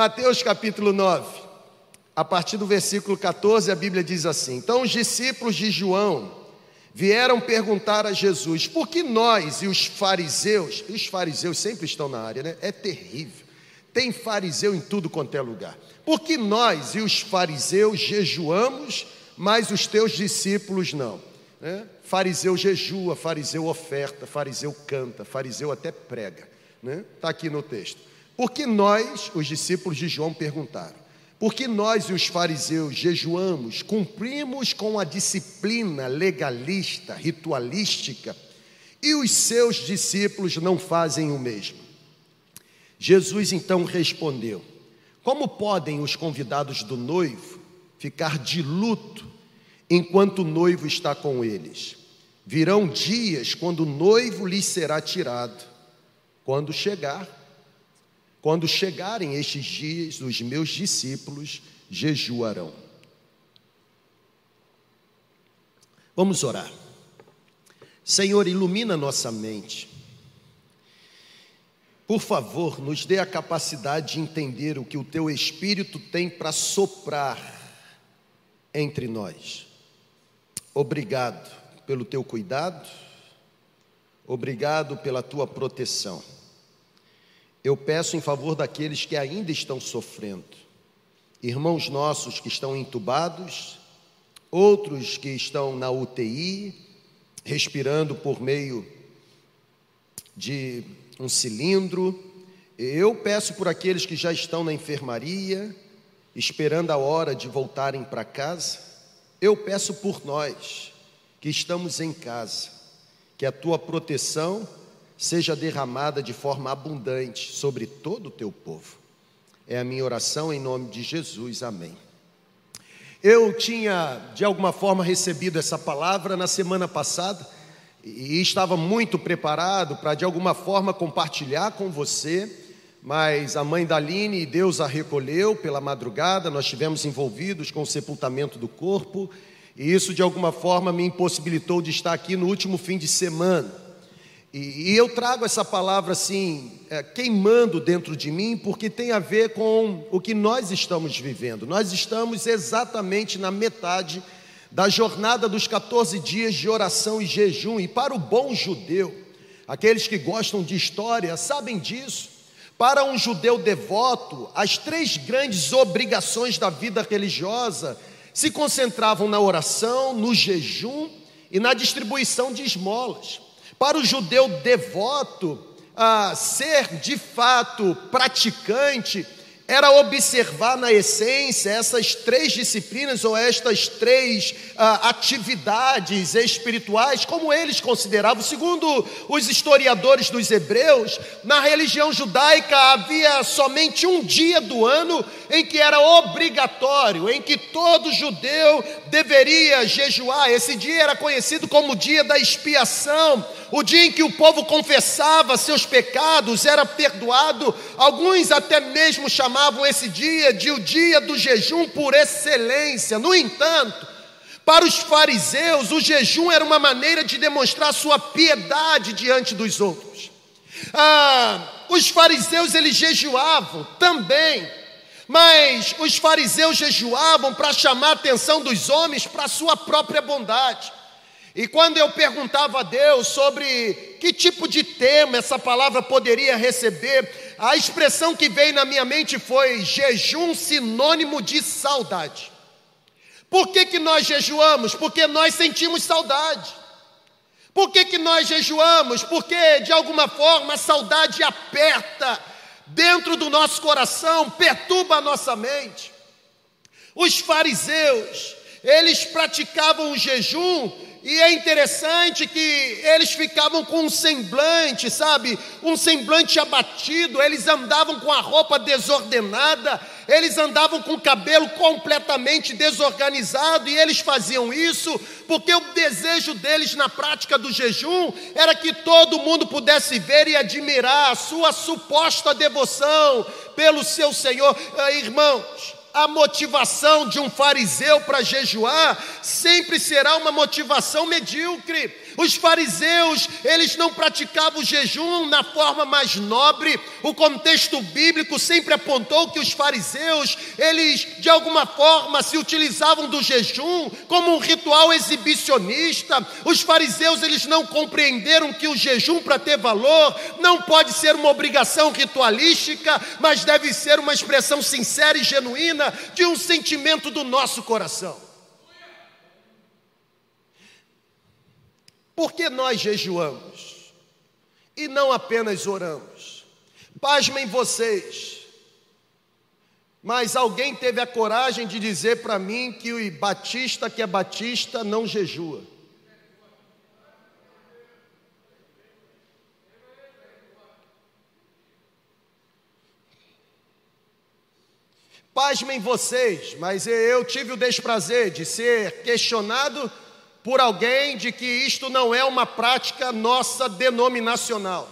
Mateus capítulo 9, a partir do versículo 14, a Bíblia diz assim: Então os discípulos de João vieram perguntar a Jesus: por que nós e os fariseus, e os fariseus sempre estão na área, né? É terrível. Tem fariseu em tudo quanto é lugar. Por que nós e os fariseus jejuamos, mas os teus discípulos não? Né? Fariseu jejua, fariseu oferta, fariseu canta, fariseu até prega. Está né? Tá aqui no texto. Por que nós, os discípulos de João, perguntaram? Porque nós e os fariseus jejuamos, cumprimos com a disciplina legalista, ritualística, e os seus discípulos não fazem o mesmo. Jesus então respondeu: Como podem os convidados do noivo ficar de luto enquanto o noivo está com eles? Virão dias quando o noivo lhes será tirado. Quando chegar, quando chegarem estes dias, os meus discípulos jejuarão. Vamos orar. Senhor, ilumina nossa mente por favor, nos dê a capacidade de entender o que o teu Espírito tem para soprar entre nós. Obrigado pelo teu cuidado, obrigado pela tua proteção. Eu peço em favor daqueles que ainda estão sofrendo, irmãos nossos que estão entubados, outros que estão na UTI, respirando por meio de um cilindro. Eu peço por aqueles que já estão na enfermaria, esperando a hora de voltarem para casa. Eu peço por nós que estamos em casa, que a tua proteção seja derramada de forma abundante sobre todo o teu povo. É a minha oração em nome de Jesus. Amém. Eu tinha, de alguma forma, recebido essa palavra na semana passada e estava muito preparado para de alguma forma compartilhar com você, mas a mãe da Aline, Deus a recolheu pela madrugada, nós estivemos envolvidos com o sepultamento do corpo, e isso de alguma forma me impossibilitou de estar aqui no último fim de semana. E, e eu trago essa palavra assim, é, queimando dentro de mim, porque tem a ver com o que nós estamos vivendo. Nós estamos exatamente na metade da jornada dos 14 dias de oração e jejum. E para o bom judeu, aqueles que gostam de história sabem disso. Para um judeu devoto, as três grandes obrigações da vida religiosa se concentravam na oração, no jejum e na distribuição de esmolas. Para o judeu devoto, ah, ser de fato praticante era observar na essência essas três disciplinas ou estas três ah, atividades espirituais, como eles consideravam. Segundo os historiadores dos hebreus, na religião judaica havia somente um dia do ano em que era obrigatório, em que todo judeu deveria jejuar. Esse dia era conhecido como dia da expiação o dia em que o povo confessava seus pecados, era perdoado. Alguns até mesmo chamavam esse dia de o dia do jejum por excelência. No entanto, para os fariseus, o jejum era uma maneira de demonstrar sua piedade diante dos outros. Ah, os fariseus eles jejuavam também, mas os fariseus jejuavam para chamar a atenção dos homens para a sua própria bondade. E quando eu perguntava a Deus sobre que tipo de tema essa palavra poderia receber, a expressão que veio na minha mente foi jejum sinônimo de saudade. Por que, que nós jejuamos? Porque nós sentimos saudade. Por que, que nós jejuamos? Porque de alguma forma a saudade aperta dentro do nosso coração, perturba a nossa mente. Os fariseus, eles praticavam o jejum e é interessante que eles ficavam com um semblante, sabe? Um semblante abatido, eles andavam com a roupa desordenada, eles andavam com o cabelo completamente desorganizado, e eles faziam isso porque o desejo deles na prática do jejum era que todo mundo pudesse ver e admirar a sua suposta devoção pelo seu Senhor. Ah, irmãos, a motivação de um fariseu para jejuar sempre será uma motivação medíocre. Os fariseus, eles não praticavam o jejum na forma mais nobre. O contexto bíblico sempre apontou que os fariseus, eles de alguma forma se utilizavam do jejum como um ritual exibicionista. Os fariseus, eles não compreenderam que o jejum para ter valor não pode ser uma obrigação ritualística, mas deve ser uma expressão sincera e genuína de um sentimento do nosso coração. Por que nós jejuamos e não apenas oramos? Pasmem vocês, mas alguém teve a coragem de dizer para mim que o batista que é batista não jejua. Pasmem vocês, mas eu tive o desprazer de ser questionado por alguém de que isto não é uma prática nossa denominacional.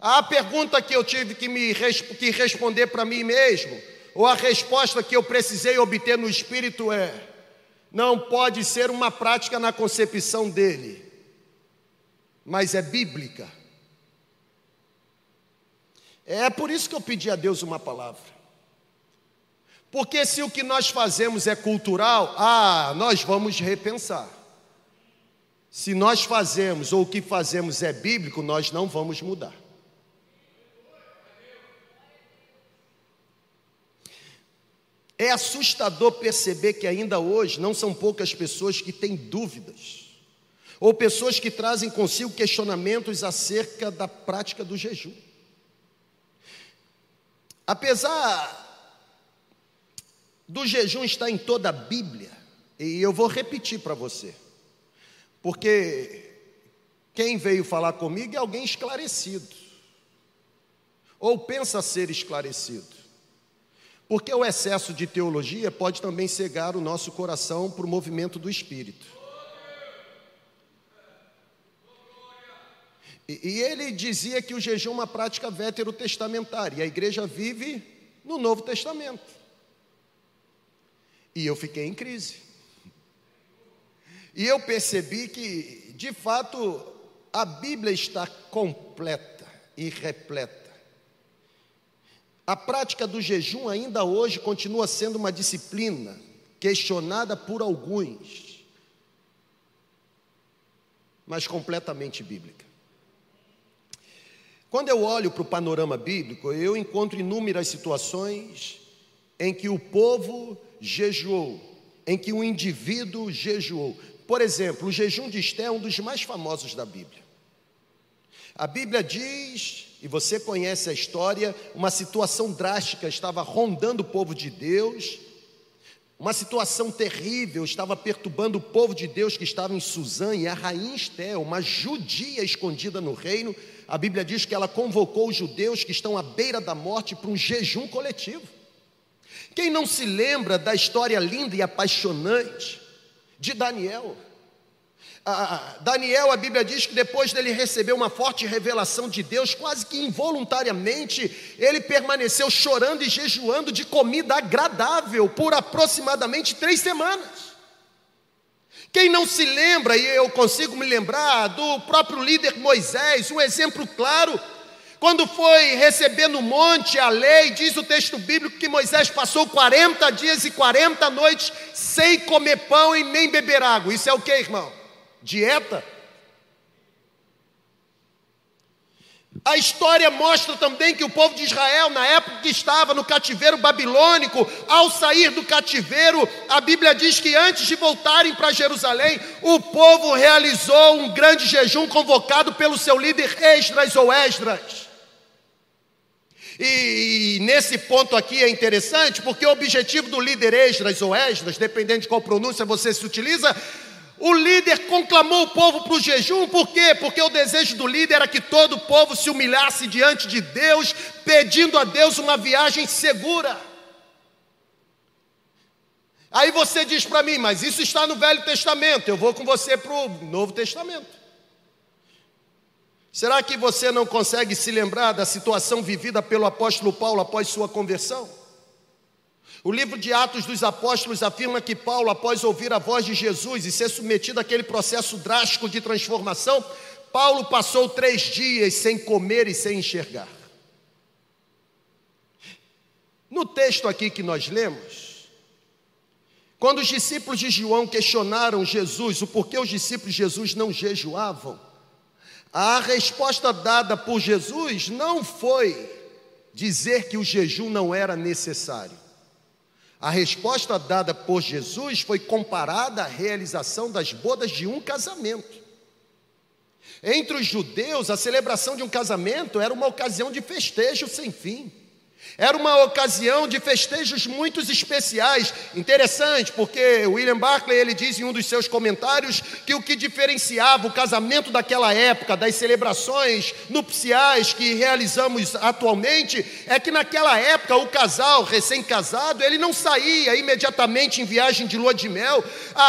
A pergunta que eu tive que, me, que responder para mim mesmo, ou a resposta que eu precisei obter no Espírito é: não pode ser uma prática na concepção dele, mas é bíblica. É por isso que eu pedi a Deus uma palavra. Porque se o que nós fazemos é cultural, ah, nós vamos repensar. Se nós fazemos ou o que fazemos é bíblico, nós não vamos mudar. É assustador perceber que ainda hoje não são poucas pessoas que têm dúvidas, ou pessoas que trazem consigo questionamentos acerca da prática do jejum. Apesar do jejum está em toda a Bíblia, e eu vou repetir para você, porque quem veio falar comigo é alguém esclarecido, ou pensa ser esclarecido, porque o excesso de teologia pode também cegar o nosso coração para o movimento do Espírito. E, ele dizia que o jejum é uma prática veterotestamentária, e a igreja vive no Novo Testamento. E eu fiquei em crise. E eu percebi que, de fato, a Bíblia está completa e repleta. A prática do jejum ainda hoje continua sendo uma disciplina questionada por alguns, mas completamente bíblica. Quando eu olho para o panorama bíblico, eu encontro inúmeras situações em que o povo jejuou, em que um indivíduo jejuou. Por exemplo, o jejum de Esté é um dos mais famosos da Bíblia. A Bíblia diz, e você conhece a história, uma situação drástica estava rondando o povo de Deus, uma situação terrível estava perturbando o povo de Deus que estava em Suzã, e a rainha Esté, uma judia escondida no reino, a Bíblia diz que ela convocou os judeus que estão à beira da morte para um jejum coletivo. Quem não se lembra da história linda e apaixonante de Daniel? Ah, Daniel, a Bíblia diz que depois dele receber uma forte revelação de Deus, quase que involuntariamente, ele permaneceu chorando e jejuando de comida agradável por aproximadamente três semanas. Quem não se lembra, e eu consigo me lembrar, do próprio líder Moisés, um exemplo claro quando foi receber no monte a lei, diz o texto bíblico que Moisés passou 40 dias e 40 noites sem comer pão e nem beber água. Isso é o que, irmão? Dieta? A história mostra também que o povo de Israel, na época que estava no cativeiro babilônico, ao sair do cativeiro, a Bíblia diz que antes de voltarem para Jerusalém, o povo realizou um grande jejum convocado pelo seu líder Esdras ou Esdras. E, nesse ponto aqui é interessante, porque o objetivo do líder Esdras ou Esdras, dependendo de qual pronúncia você se utiliza, o líder conclamou o povo para o jejum, por quê? Porque o desejo do líder era que todo o povo se humilhasse diante de Deus, pedindo a Deus uma viagem segura. Aí você diz para mim, mas isso está no Velho Testamento, eu vou com você para o Novo Testamento. Será que você não consegue se lembrar da situação vivida pelo apóstolo Paulo após sua conversão? O livro de Atos dos Apóstolos afirma que Paulo, após ouvir a voz de Jesus e ser submetido àquele processo drástico de transformação, Paulo passou três dias sem comer e sem enxergar. No texto aqui que nós lemos, quando os discípulos de João questionaram Jesus o porquê os discípulos de Jesus não jejuavam, a resposta dada por Jesus não foi dizer que o jejum não era necessário. A resposta dada por Jesus foi comparada à realização das bodas de um casamento. Entre os judeus, a celebração de um casamento era uma ocasião de festejo sem fim. Era uma ocasião de festejos muito especiais. Interessante, porque William Barclay ele diz em um dos seus comentários que o que diferenciava o casamento daquela época das celebrações nupciais que realizamos atualmente é que naquela época o casal recém-casado ele não saía imediatamente em viagem de lua de mel.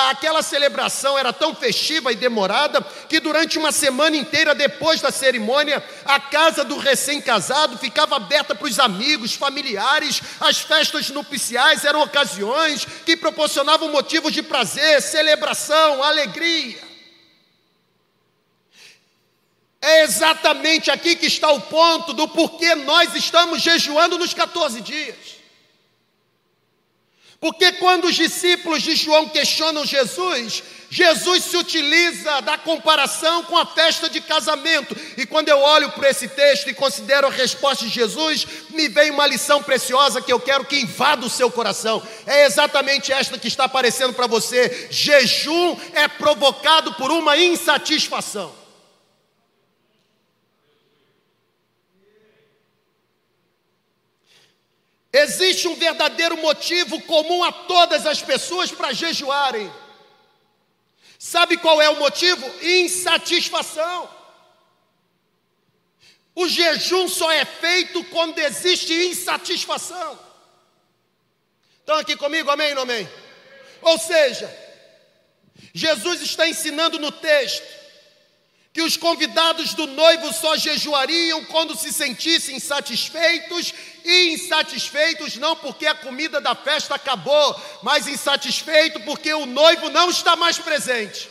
Aquela celebração era tão festiva e demorada que durante uma semana inteira depois da cerimônia a casa do recém-casado ficava aberta para os amigos familiares, as festas nupciais eram ocasiões que proporcionavam motivos de prazer, celebração, alegria. É exatamente aqui que está o ponto do porquê nós estamos jejuando nos 14 dias. Porque quando os discípulos de João questionam Jesus, Jesus se utiliza da comparação com a festa de casamento. E quando eu olho para esse texto e considero a resposta de Jesus, me vem uma lição preciosa que eu quero que invada o seu coração. É exatamente esta que está aparecendo para você. Jejum é provocado por uma insatisfação. Existe um verdadeiro motivo comum a todas as pessoas para jejuarem. Sabe qual é o motivo? Insatisfação. O jejum só é feito quando existe insatisfação. Estão aqui comigo, amém ou amém? Ou seja, Jesus está ensinando no texto que os convidados do noivo só jejuariam quando se sentissem insatisfeitos, e insatisfeitos não porque a comida da festa acabou, mas insatisfeito porque o noivo não está mais presente.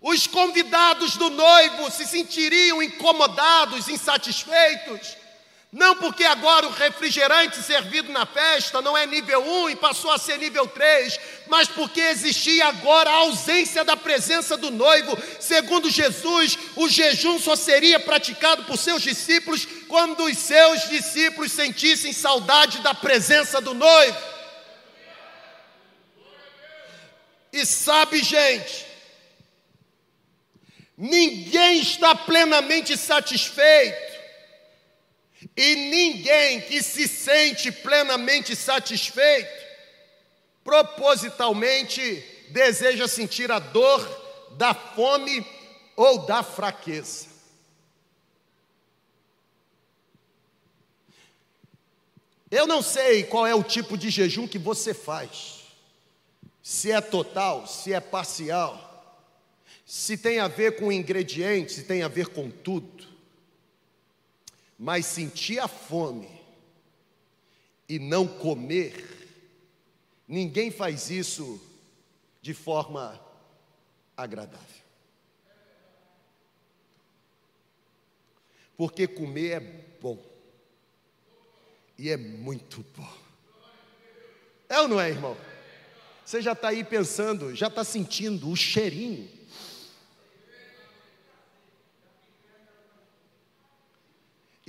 Os convidados do noivo se sentiriam incomodados, insatisfeitos, não porque agora o refrigerante servido na festa não é nível 1 e passou a ser nível 3, mas porque existia agora a ausência da presença do noivo. Segundo Jesus, o jejum só seria praticado por seus discípulos quando os seus discípulos sentissem saudade da presença do noivo. E sabe, gente, ninguém está plenamente satisfeito e ninguém que se sente plenamente satisfeito, propositalmente deseja sentir a dor da fome ou da fraqueza. Eu não sei qual é o tipo de jejum que você faz, se é total, se é parcial, se tem a ver com ingredientes, se tem a ver com tudo mas sentir a fome e não comer, ninguém faz isso de forma agradável. Porque comer é bom, e é muito bom. É ou não é, irmão? Você já está aí pensando, já está sentindo o cheirinho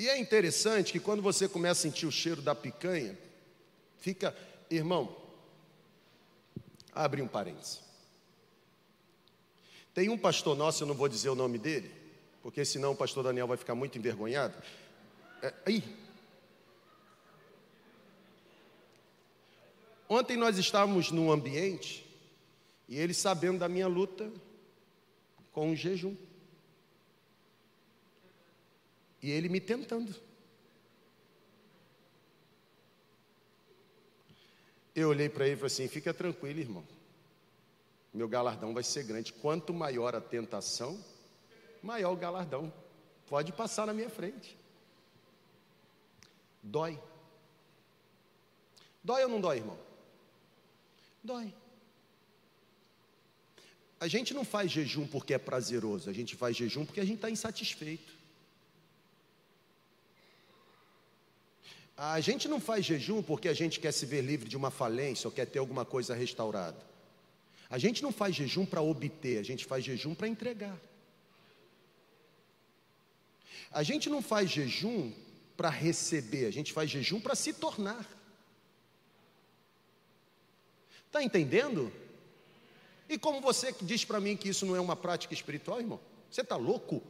E é interessante que quando você começa a sentir o cheiro da picanha, fica, irmão, abre um parênteses. Tem um pastor nosso, eu não vou dizer o nome dele, porque senão o pastor Daniel vai ficar muito envergonhado. É, aí. Ontem nós estávamos num ambiente e ele sabendo da minha luta com o jejum. E ele me tentando. Eu olhei para ele e falei assim: fica tranquilo, irmão. Meu galardão vai ser grande. Quanto maior a tentação, maior o galardão. Pode passar na minha frente. Dói. Dói ou não dói, irmão? Dói. A gente não faz jejum porque é prazeroso, a gente faz jejum porque a gente está insatisfeito. A gente não faz jejum porque a gente quer se ver livre de uma falência ou quer ter alguma coisa restaurada. A gente não faz jejum para obter, a gente faz jejum para entregar. A gente não faz jejum para receber, a gente faz jejum para se tornar. Está entendendo? E como você diz para mim que isso não é uma prática espiritual, irmão? Você está louco?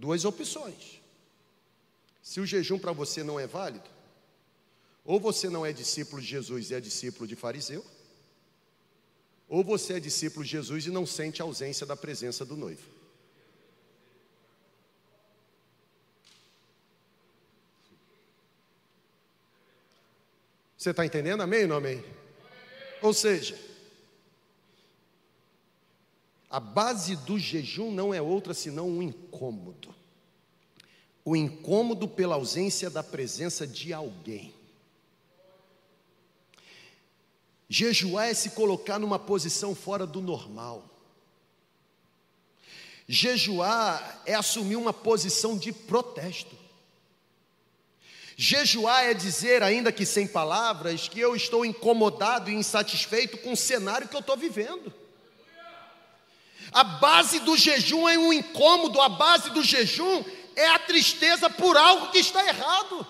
Duas opções. Se o jejum para você não é válido, ou você não é discípulo de Jesus e é discípulo de fariseu, ou você é discípulo de Jesus e não sente a ausência da presença do noivo. Você está entendendo? Amém ou não amém? Ou seja, a base do jejum não é outra senão um incômodo. O incômodo pela ausência da presença de alguém. Jejuar é se colocar numa posição fora do normal. Jejuar é assumir uma posição de protesto. Jejuar é dizer, ainda que sem palavras, que eu estou incomodado e insatisfeito com o cenário que eu estou vivendo. A base do jejum é um incômodo, a base do jejum é a tristeza por algo que está errado.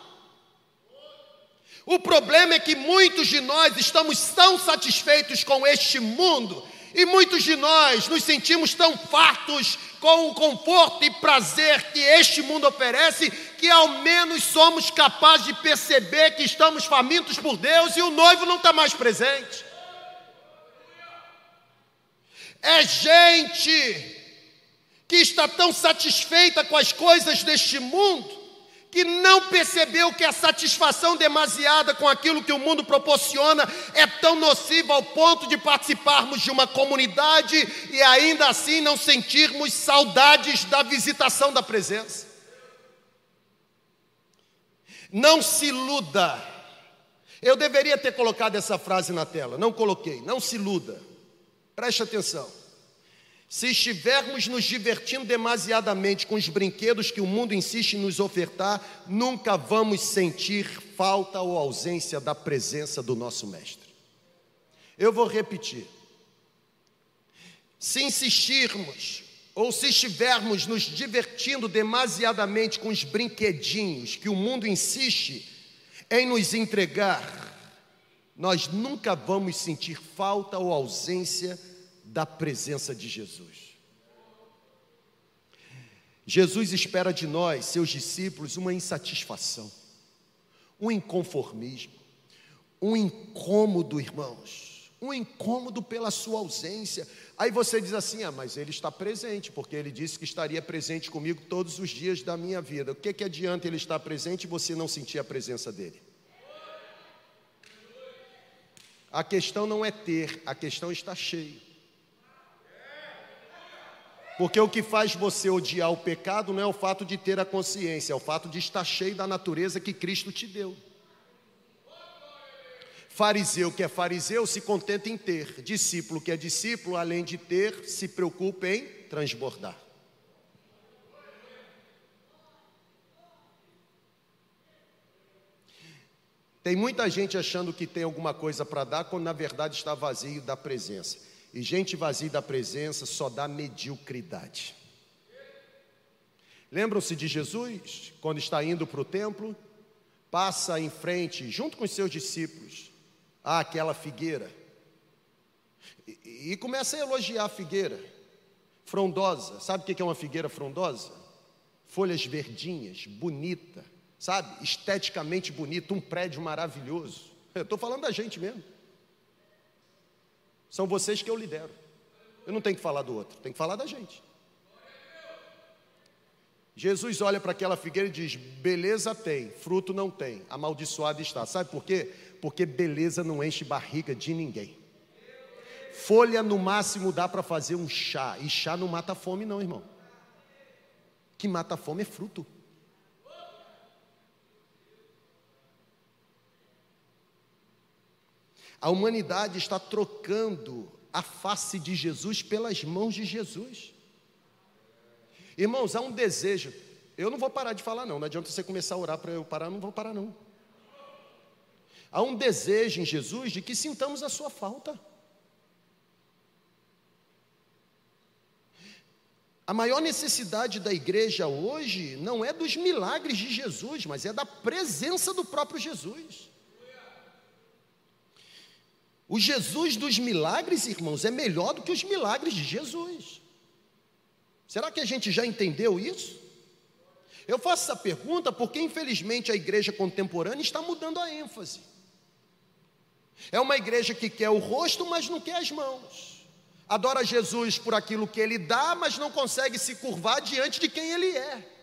O problema é que muitos de nós estamos tão satisfeitos com este mundo e muitos de nós nos sentimos tão fartos com o conforto e prazer que este mundo oferece, que ao menos somos capazes de perceber que estamos famintos por Deus e o noivo não está mais presente. É gente que está tão satisfeita com as coisas deste mundo que não percebeu que a satisfação demasiada com aquilo que o mundo proporciona é tão nociva ao ponto de participarmos de uma comunidade e ainda assim não sentirmos saudades da visitação da presença. Não se iluda. Eu deveria ter colocado essa frase na tela, não coloquei. Não se iluda. Preste atenção. Se estivermos nos divertindo demasiadamente com os brinquedos que o mundo insiste em nos ofertar, nunca vamos sentir falta ou ausência da presença do nosso Mestre. Eu vou repetir. Se insistirmos ou se estivermos nos divertindo demasiadamente com os brinquedinhos que o mundo insiste em nos entregar, nós nunca vamos sentir falta ou ausência da presença de Jesus. Jesus espera de nós, seus discípulos, uma insatisfação, um inconformismo, um incômodo, irmãos, um incômodo pela sua ausência. Aí você diz assim: ah, mas ele está presente, porque ele disse que estaria presente comigo todos os dias da minha vida. O que, que adianta ele estar presente e você não sentir a presença dele? A questão não é ter, a questão está cheio. Porque o que faz você odiar o pecado não é o fato de ter a consciência, é o fato de estar cheio da natureza que Cristo te deu. Fariseu que é fariseu se contenta em ter, discípulo que é discípulo, além de ter, se preocupa em transbordar. Tem muita gente achando que tem alguma coisa para dar, quando na verdade está vazio da presença. E gente vazia da presença só dá mediocridade. Lembram-se de Jesus, quando está indo para o templo, passa em frente, junto com os seus discípulos, àquela figueira, e, e começa a elogiar a figueira, frondosa. Sabe o que é uma figueira frondosa? Folhas verdinhas, bonita, sabe? Esteticamente bonita, um prédio maravilhoso. Eu estou falando da gente mesmo. São vocês que eu lidero. Eu não tenho que falar do outro, tenho que falar da gente. Jesus olha para aquela figueira e diz: beleza tem, fruto não tem, amaldiçoado está. Sabe por quê? Porque beleza não enche barriga de ninguém. folha no máximo dá para fazer um chá. E chá não mata fome, não, irmão. que mata fome é fruto. A humanidade está trocando a face de Jesus pelas mãos de Jesus. Irmãos, há um desejo. Eu não vou parar de falar, não. Não adianta você começar a orar para eu parar, não vou parar, não. Há um desejo em Jesus de que sintamos a sua falta. A maior necessidade da igreja hoje não é dos milagres de Jesus, mas é da presença do próprio Jesus. O Jesus dos milagres, irmãos, é melhor do que os milagres de Jesus. Será que a gente já entendeu isso? Eu faço essa pergunta porque, infelizmente, a igreja contemporânea está mudando a ênfase. É uma igreja que quer o rosto, mas não quer as mãos. Adora Jesus por aquilo que ele dá, mas não consegue se curvar diante de quem ele é.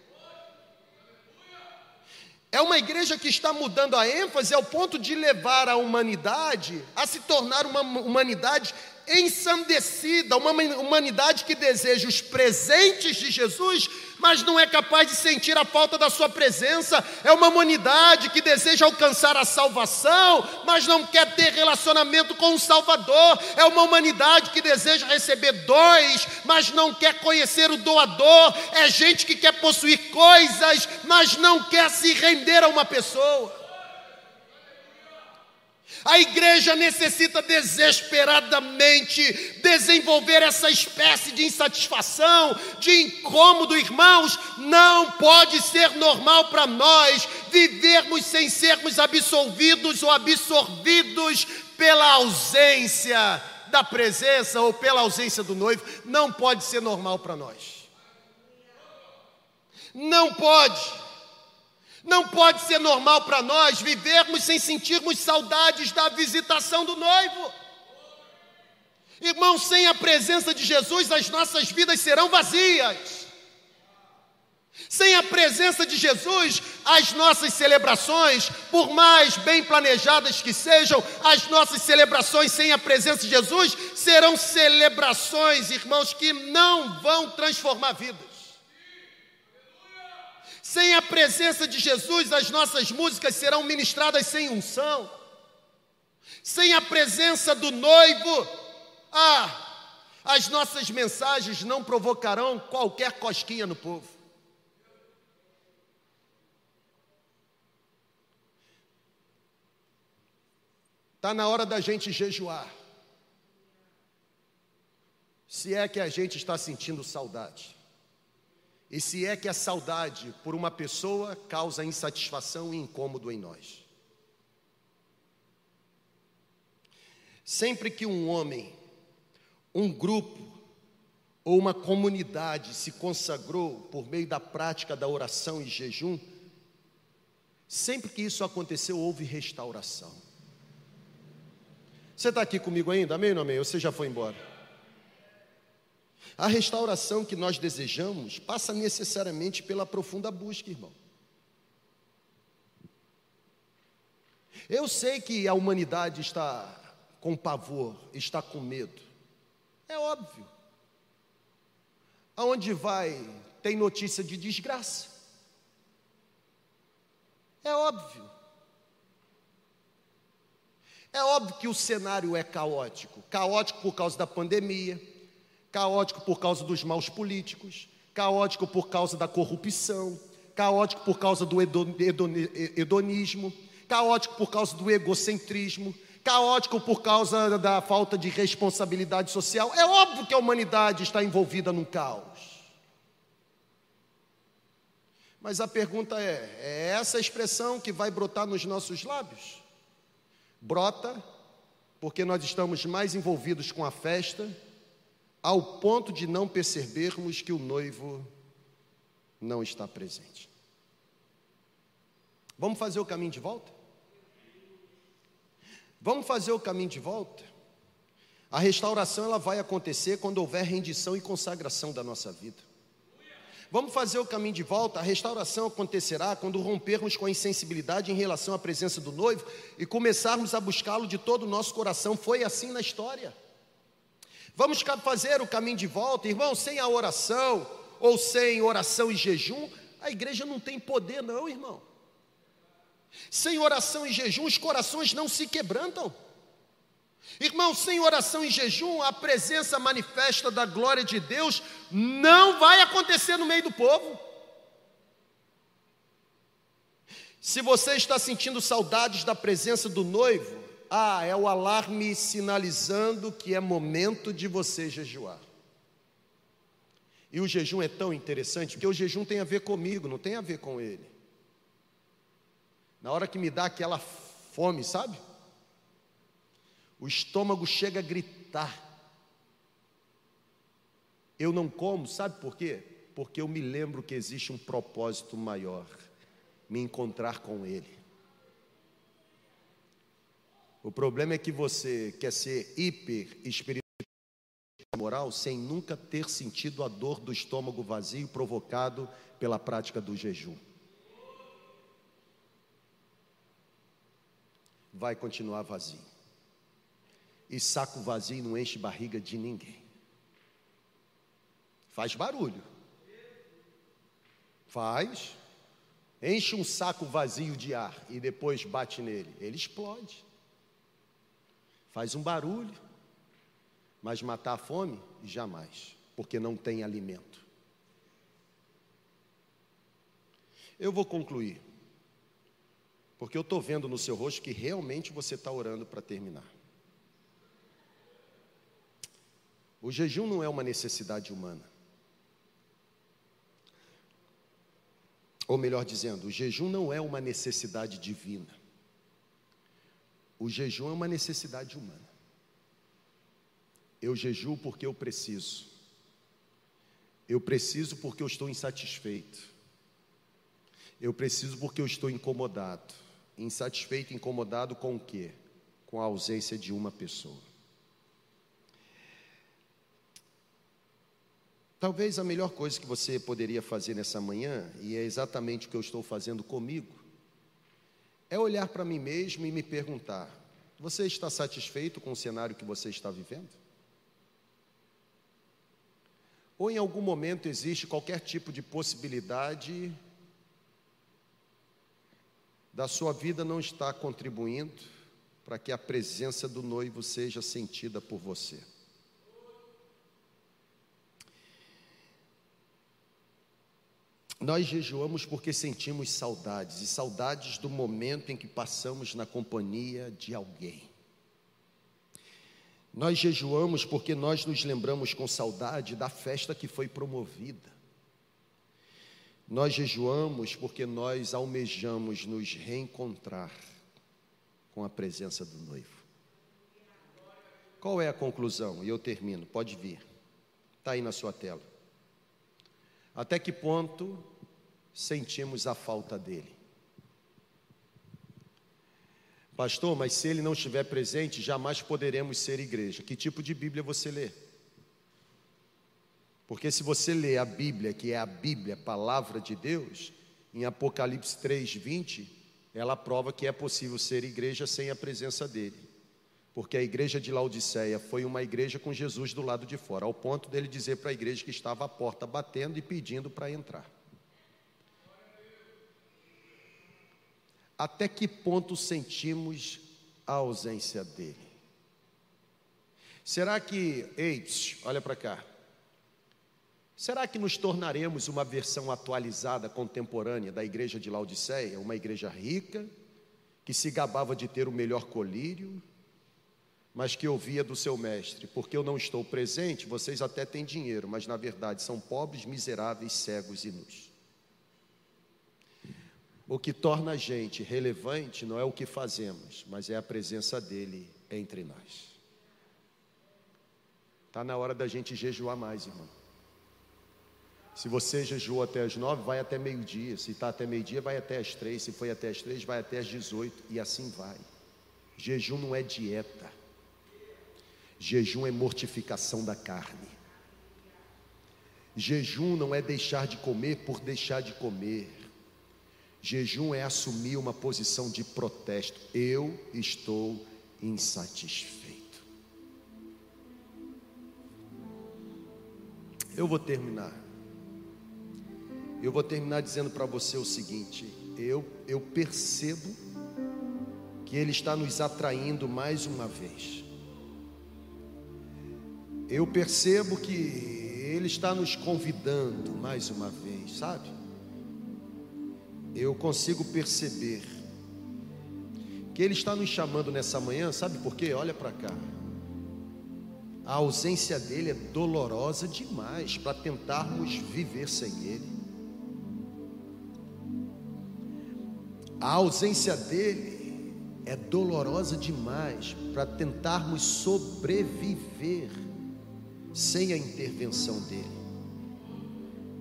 É uma igreja que está mudando a ênfase ao ponto de levar a humanidade a se tornar uma humanidade ensandecida, uma humanidade que deseja os presentes de Jesus, mas não é capaz de sentir a falta da sua presença. É uma humanidade que deseja alcançar a salvação, mas não quer ter relacionamento com o Salvador. É uma humanidade que deseja receber dons, mas não quer conhecer o doador. É gente que quer possuir coisas, mas não quer se render a uma pessoa. A igreja necessita desesperadamente desenvolver essa espécie de insatisfação, de incômodo, irmãos. Não pode ser normal para nós vivermos sem sermos absolvidos ou absorvidos pela ausência da presença ou pela ausência do noivo. Não pode ser normal para nós. Não pode. Não pode ser normal para nós vivermos sem sentirmos saudades da visitação do noivo. Irmãos, sem a presença de Jesus, as nossas vidas serão vazias. Sem a presença de Jesus, as nossas celebrações, por mais bem planejadas que sejam, as nossas celebrações sem a presença de Jesus serão celebrações, irmãos, que não vão transformar vidas. Sem a presença de Jesus, as nossas músicas serão ministradas sem unção. Sem a presença do noivo, ah, as nossas mensagens não provocarão qualquer cosquinha no povo. Está na hora da gente jejuar. Se é que a gente está sentindo saudade. E se é que a saudade por uma pessoa causa insatisfação e incômodo em nós. Sempre que um homem, um grupo ou uma comunidade se consagrou por meio da prática da oração e jejum, sempre que isso aconteceu, houve restauração. Você está aqui comigo ainda? Amém ou não amém? Ou você já foi embora? A restauração que nós desejamos passa necessariamente pela profunda busca, irmão. Eu sei que a humanidade está com pavor, está com medo. É óbvio. Aonde vai, tem notícia de desgraça. É óbvio. É óbvio que o cenário é caótico caótico por causa da pandemia caótico por causa dos maus políticos, caótico por causa da corrupção, caótico por causa do hedonismo, caótico por causa do egocentrismo, caótico por causa da falta de responsabilidade social. É óbvio que a humanidade está envolvida num caos. Mas a pergunta é: é essa expressão que vai brotar nos nossos lábios? Brota porque nós estamos mais envolvidos com a festa ao ponto de não percebermos que o noivo não está presente. Vamos fazer o caminho de volta? Vamos fazer o caminho de volta? A restauração ela vai acontecer quando houver rendição e consagração da nossa vida. Vamos fazer o caminho de volta. A restauração acontecerá quando rompermos com a insensibilidade em relação à presença do noivo e começarmos a buscá-lo de todo o nosso coração. Foi assim na história. Vamos fazer o caminho de volta, irmão, sem a oração ou sem oração e jejum, a igreja não tem poder, não, irmão. Sem oração e jejum, os corações não se quebrantam. Irmão, sem oração e jejum, a presença manifesta da glória de Deus não vai acontecer no meio do povo. Se você está sentindo saudades da presença do noivo, ah, é o alarme sinalizando que é momento de você jejuar. E o jejum é tão interessante, porque o jejum tem a ver comigo, não tem a ver com ele. Na hora que me dá aquela fome, sabe? O estômago chega a gritar. Eu não como, sabe por quê? Porque eu me lembro que existe um propósito maior me encontrar com Ele. O problema é que você quer ser hiper espiritual moral sem nunca ter sentido a dor do estômago vazio provocado pela prática do jejum. Vai continuar vazio. E saco vazio não enche barriga de ninguém. Faz barulho. Faz. Enche um saco vazio de ar e depois bate nele. Ele explode. Faz um barulho. Mas matar a fome, jamais, porque não tem alimento. Eu vou concluir, porque eu estou vendo no seu rosto que realmente você está orando para terminar. O jejum não é uma necessidade humana. Ou melhor dizendo, o jejum não é uma necessidade divina. O jejum é uma necessidade humana. Eu jejuo porque eu preciso. Eu preciso porque eu estou insatisfeito. Eu preciso porque eu estou incomodado. Insatisfeito, incomodado com o quê? Com a ausência de uma pessoa. Talvez a melhor coisa que você poderia fazer nessa manhã, e é exatamente o que eu estou fazendo comigo, é olhar para mim mesmo e me perguntar: você está satisfeito com o cenário que você está vivendo? Ou em algum momento existe qualquer tipo de possibilidade da sua vida não estar contribuindo para que a presença do noivo seja sentida por você? Nós jejuamos porque sentimos saudades, e saudades do momento em que passamos na companhia de alguém. Nós jejuamos porque nós nos lembramos com saudade da festa que foi promovida. Nós jejuamos porque nós almejamos nos reencontrar com a presença do noivo. Qual é a conclusão? E eu termino, pode vir. Está aí na sua tela. Até que ponto sentimos a falta dele? Pastor, mas se ele não estiver presente, jamais poderemos ser igreja. Que tipo de Bíblia você lê? Porque se você lê a Bíblia, que é a Bíblia, palavra de Deus, em Apocalipse 3:20, ela prova que é possível ser igreja sem a presença dele. Porque a igreja de Laodiceia foi uma igreja com Jesus do lado de fora, ao ponto dele dizer para a igreja que estava à porta batendo e pedindo para entrar. até que ponto sentimos a ausência dele? Será que, eits, olha para cá. Será que nos tornaremos uma versão atualizada, contemporânea da igreja de Laodiceia, uma igreja rica, que se gabava de ter o melhor colírio, mas que ouvia do seu mestre: porque eu não estou presente, vocês até têm dinheiro, mas na verdade são pobres, miseráveis, cegos e nus. O que torna a gente relevante não é o que fazemos, mas é a presença dele entre nós. Está na hora da gente jejuar mais, irmão. Se você jejuou até as nove, vai até meio-dia. Se está até meio-dia, vai até as três. Se foi até as três, vai até as dezoito. E assim vai. Jejum não é dieta. Jejum é mortificação da carne. Jejum não é deixar de comer por deixar de comer. Jejum é assumir uma posição de protesto. Eu estou insatisfeito. Eu vou terminar. Eu vou terminar dizendo para você o seguinte: eu, eu percebo que Ele está nos atraindo mais uma vez. Eu percebo que Ele está nos convidando mais uma vez, sabe? Eu consigo perceber que Ele está nos chamando nessa manhã, sabe por quê? Olha para cá. A ausência dele é dolorosa demais para tentarmos viver sem ele. A ausência dele é dolorosa demais para tentarmos sobreviver sem a intervenção dele.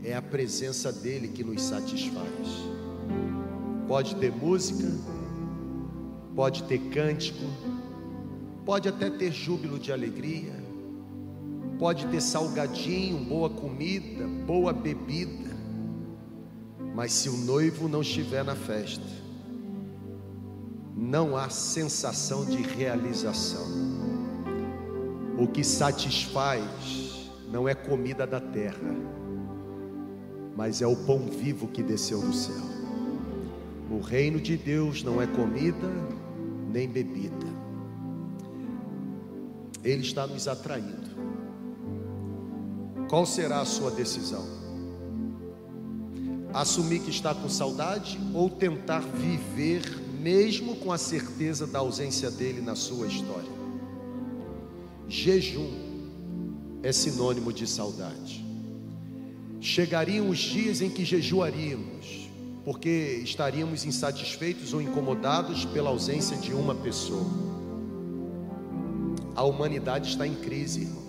É a presença dele que nos satisfaz. Pode ter música, pode ter cântico, pode até ter júbilo de alegria, pode ter salgadinho, boa comida, boa bebida, mas se o noivo não estiver na festa, não há sensação de realização. O que satisfaz não é comida da terra, mas é o pão vivo que desceu do céu. O reino de Deus não é comida nem bebida, Ele está nos atraindo. Qual será a sua decisão? Assumir que está com saudade ou tentar viver mesmo com a certeza da ausência dele na sua história? Jejum é sinônimo de saudade. Chegariam os dias em que jejuaríamos, porque estaríamos insatisfeitos ou incomodados pela ausência de uma pessoa. A humanidade está em crise, irmão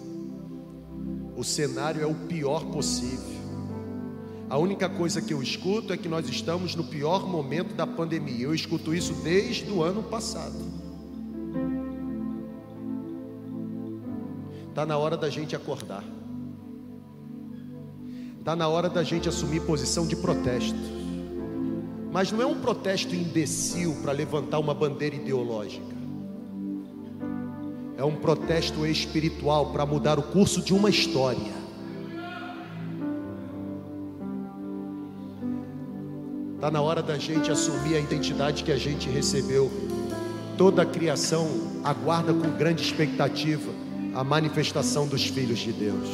o cenário é o pior possível. A única coisa que eu escuto é que nós estamos no pior momento da pandemia. Eu escuto isso desde o ano passado. Está na hora da gente acordar. Está na hora da gente assumir posição de protesto. Mas não é um protesto imbecil para levantar uma bandeira ideológica é um protesto espiritual para mudar o curso de uma história. Está na hora da gente assumir a identidade que a gente recebeu. Toda a criação aguarda com grande expectativa a manifestação dos filhos de Deus.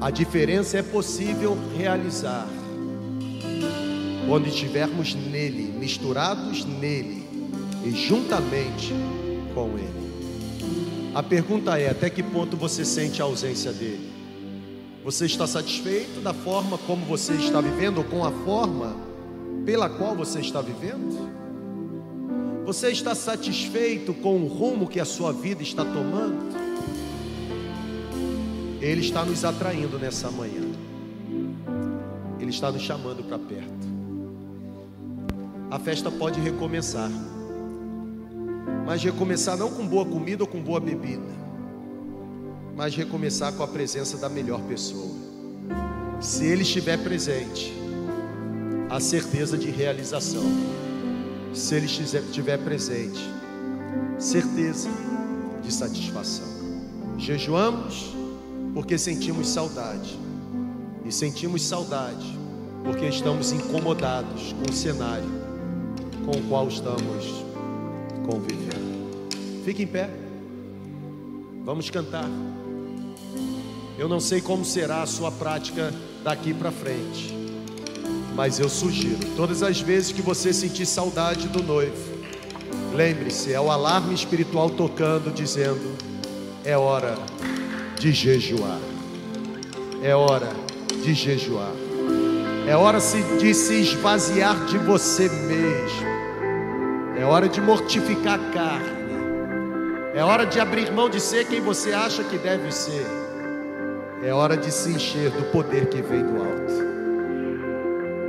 A diferença é possível realizar quando estivermos nele, misturados nele e juntamente com Ele. A pergunta é: até que ponto você sente a ausência dele? Você está satisfeito da forma como você está vivendo ou com a forma pela qual você está vivendo? Você está satisfeito com o rumo que a sua vida está tomando? Ele está nos atraindo nessa manhã. Ele está nos chamando para perto. A festa pode recomeçar mas recomeçar não com boa comida ou com boa bebida, mas recomeçar com a presença da melhor pessoa. Se ele estiver presente, a certeza de realização. Se ele estiver presente, certeza de satisfação. Jejuamos porque sentimos saudade, e sentimos saudade porque estamos incomodados com o cenário com o qual estamos conviver. Fique em pé. Vamos cantar. Eu não sei como será a sua prática daqui para frente, mas eu sugiro, todas as vezes que você sentir saudade do noivo, lembre-se, é o alarme espiritual tocando, dizendo: é hora de jejuar, é hora de jejuar, é hora de se esvaziar de você mesmo, é hora de mortificar a carne. É hora de abrir mão de ser quem você acha que deve ser. É hora de se encher do poder que vem do alto.